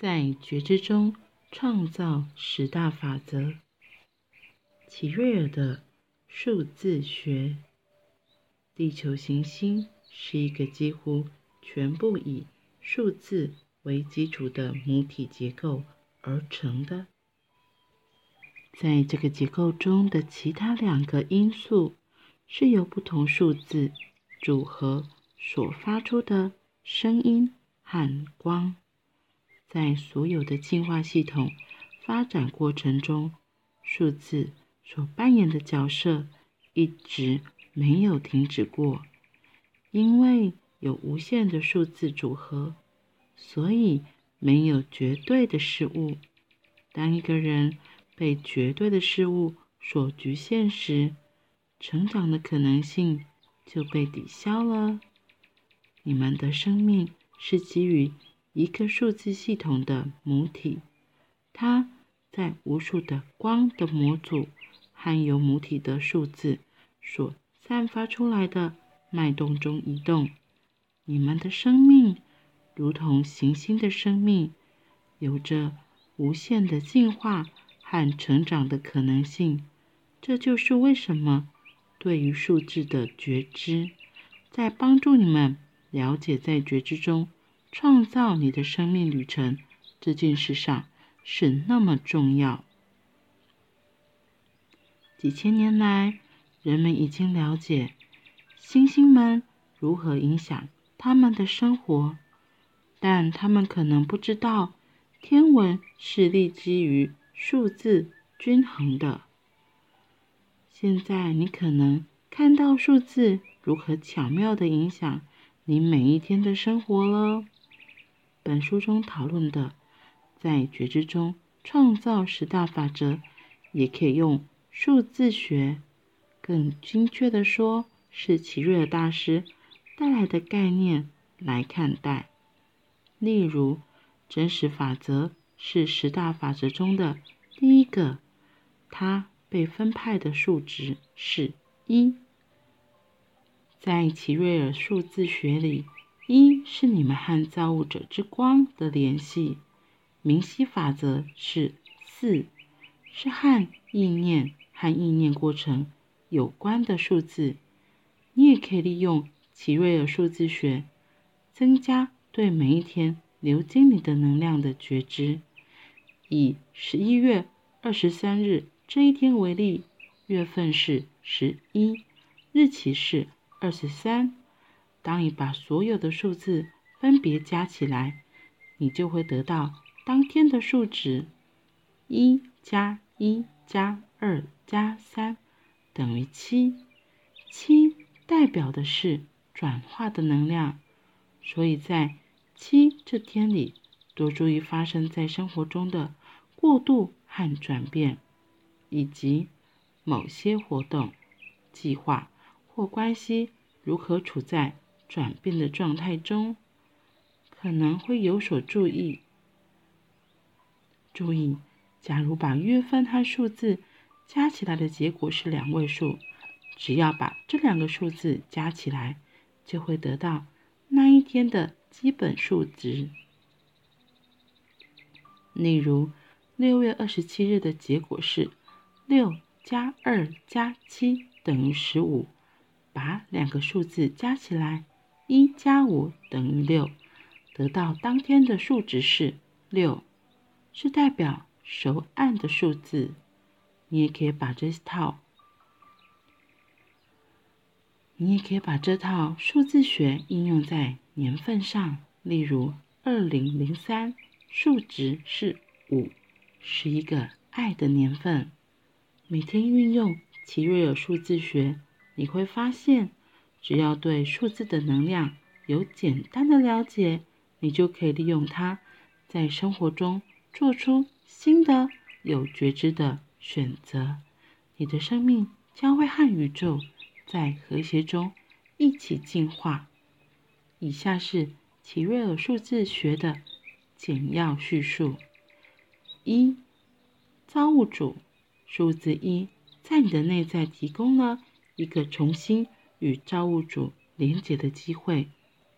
在觉知中创造十大法则。齐瑞尔的数字学。地球行星是一个几乎全部以数字为基础的母体结构而成的。在这个结构中的其他两个因素，是由不同数字组合所发出的声音和光。在所有的进化系统发展过程中，数字所扮演的角色一直没有停止过。因为有无限的数字组合，所以没有绝对的事物。当一个人被绝对的事物所局限时，成长的可能性就被抵消了。你们的生命是基于一个数字系统的母体，它在无数的光的模组和由母体的数字所散发出来的脉动中移动。你们的生命如同行星的生命，有着无限的进化和成长的可能性。这就是为什么对于数字的觉知，在帮助你们了解在觉知中。创造你的生命旅程这件事上是那么重要。几千年来，人们已经了解星星们如何影响他们的生活，但他们可能不知道天文是立基于数字均衡的。现在你可能看到数字如何巧妙地影响你每一天的生活了。本书中讨论的，在觉知中创造十大法则，也可以用数字学，更精确地说，是齐瑞尔大师带来的概念来看待。例如，真实法则是十大法则中的第一个，它被分派的数值是一。在齐瑞尔数字学里。一是你们和造物者之光的联系，明晰法则是四，是和意念和意念过程有关的数字。你也可以利用奇瑞尔数字学，增加对每一天流经你的能量的觉知。以十一月二十三日这一天为例，月份是十一，日期是二十三。当你把所有的数字分别加起来，你就会得到当天的数值：一加一加二加三等于七。七代表的是转化的能量，所以在七这天里，多注意发生在生活中的过渡和转变，以及某些活动、计划或关系如何处在。转变的状态中，可能会有所注意。注意，假如把月份和数字加起来的结果是两位数，只要把这两个数字加起来，就会得到那一天的基本数值。例如，六月二十七日的结果是六加二加七等于十五，把两个数字加起来。一加五等于六，得到当天的数值是六，是代表熟谙的数字。你也可以把这套，你也可以把这套数字学应用在年份上。例如，二零零三数值是五，是一个爱的年份。每天运用奇瑞尔数字学，你会发现。只要对数字的能量有简单的了解，你就可以利用它，在生活中做出新的有觉知的选择。你的生命将会和宇宙在和谐中一起进化。以下是齐瑞尔数字学的简要叙述：一、造物主数字一在你的内在提供了一个重新。与造物主连结的机会，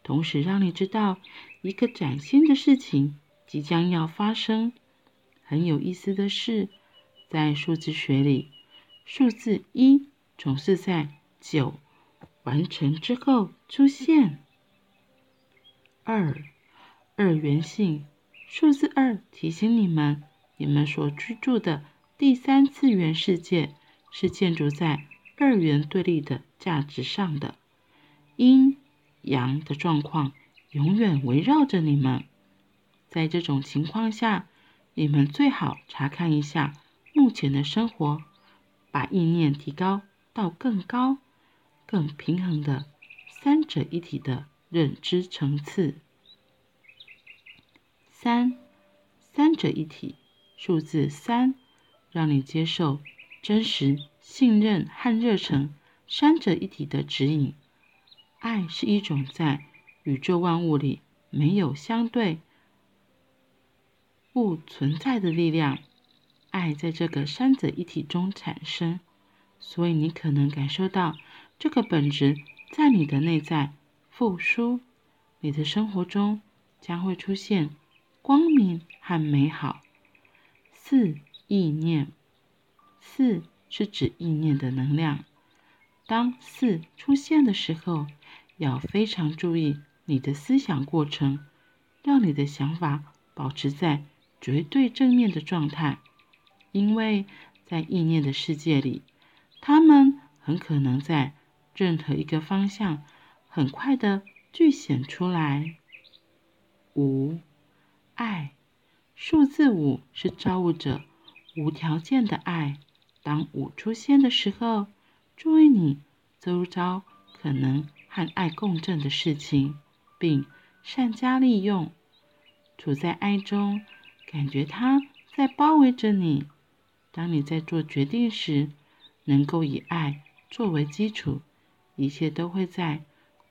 同时让你知道一个崭新的事情即将要发生。很有意思的是，在数字学里，数字一总是在九完成之后出现。二，二元性，数字二提醒你们，你们所居住的第三次元世界是建筑在二元对立的价值上的，阴阳的状况永远围绕着你们。在这种情况下，你们最好查看一下目前的生活，把意念提高到更高、更平衡的三者一体的认知层次。三，三者一体，数字三，让你接受真实、信任和热忱三者一体的指引。爱是一种在宇宙万物里没有相对物存在的力量，爱在这个三者一体中产生，所以你可能感受到这个本质在你的内在复苏，你的生活中将会出现光明和美好。四意念，四是指意念的能量。当四出现的时候，要非常注意你的思想过程，让你的想法保持在绝对正面的状态，因为在意念的世界里，它们很可能在任何一个方向很快的具显出来。五，爱，数字五是造物者无条件的爱。当五出现的时候，注意你周遭可能和爱共振的事情，并善加利用。处在爱中。感觉它在包围着你。当你在做决定时，能够以爱作为基础，一切都会在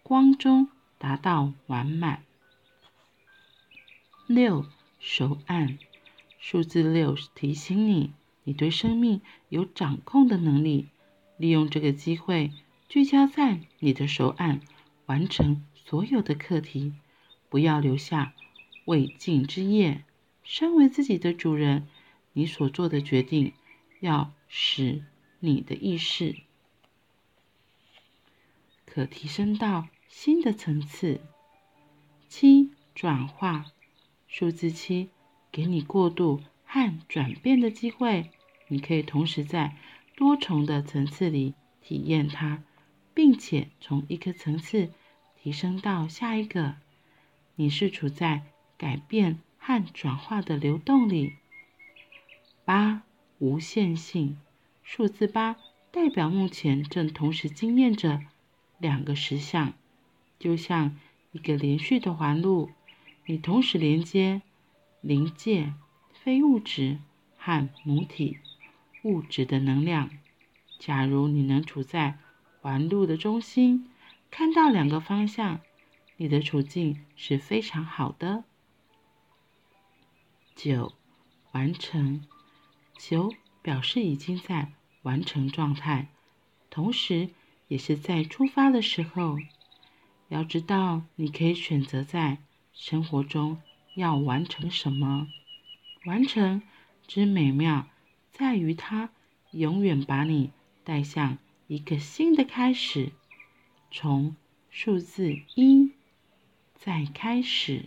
光中达到完满。六，手按，数字六提醒你，你对生命有掌控的能力。利用这个机会，聚焦在你的手按，完成所有的课题，不要留下未尽之业。身为自己的主人，你所做的决定要使你的意识可提升到新的层次。七，转化，数字七给你过渡和转变的机会，你可以同时在多重的层次里体验它，并且从一个层次提升到下一个。你是处在改变。和转化的流动里。八，无限性，数字八代表目前正同时经验着两个实相，就像一个连续的环路，你同时连接灵界、非物质和母体物质的能量。假如你能处在环路的中心，看到两个方向，你的处境是非常好的。九，完成。九表示已经在完成状态，同时也是在出发的时候。要知道，你可以选择在生活中要完成什么。完成之美妙，在于它永远把你带向一个新的开始，从数字一再开始。